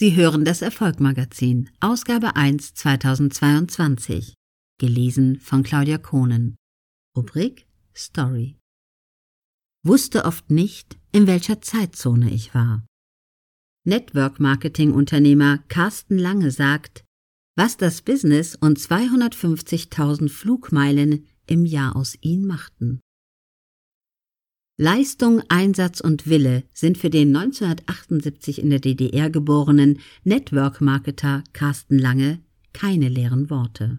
Sie hören das Erfolgmagazin, Ausgabe 1 2022. Gelesen von Claudia Kohnen. Rubrik Story. Wusste oft nicht, in welcher Zeitzone ich war. Network-Marketing-Unternehmer Carsten Lange sagt, was das Business und 250.000 Flugmeilen im Jahr aus ihm machten. Leistung, Einsatz und Wille sind für den 1978 in der DDR geborenen Network-Marketer Carsten Lange keine leeren Worte.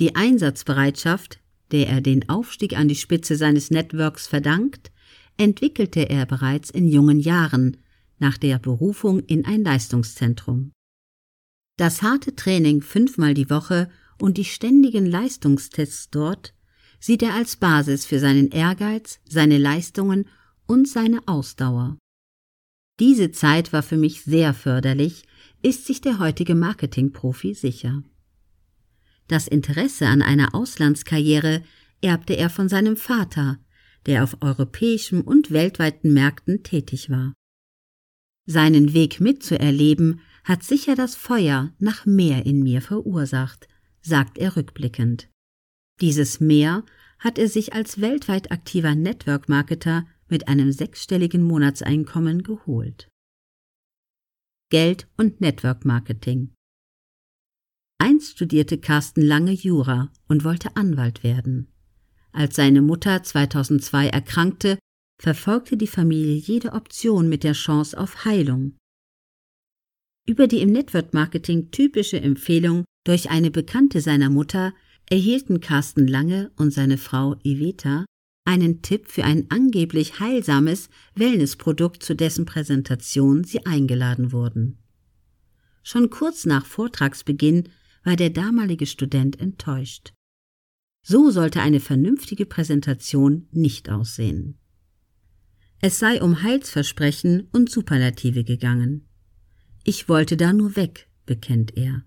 Die Einsatzbereitschaft, der er den Aufstieg an die Spitze seines Networks verdankt, entwickelte er bereits in jungen Jahren nach der Berufung in ein Leistungszentrum. Das harte Training fünfmal die Woche und die ständigen Leistungstests dort sieht er als Basis für seinen Ehrgeiz, seine Leistungen und seine Ausdauer. Diese Zeit war für mich sehr förderlich, ist sich der heutige Marketingprofi sicher. Das Interesse an einer Auslandskarriere erbte er von seinem Vater, der auf europäischen und weltweiten Märkten tätig war. Seinen Weg mitzuerleben hat sicher das Feuer nach mehr in mir verursacht, sagt er rückblickend. Dieses Mehr hat er sich als weltweit aktiver Network-Marketer mit einem sechsstelligen Monatseinkommen geholt. Geld und Network Marketing. Einst studierte Carsten lange Jura und wollte Anwalt werden. Als seine Mutter 2002 erkrankte, verfolgte die Familie jede Option mit der Chance auf Heilung. Über die im Network Marketing typische Empfehlung durch eine Bekannte seiner Mutter erhielten Carsten Lange und seine Frau Iveta einen Tipp für ein angeblich heilsames Wellnessprodukt, zu dessen Präsentation sie eingeladen wurden. Schon kurz nach Vortragsbeginn war der damalige Student enttäuscht. So sollte eine vernünftige Präsentation nicht aussehen. Es sei um Heilsversprechen und Superlative gegangen. Ich wollte da nur weg, bekennt er.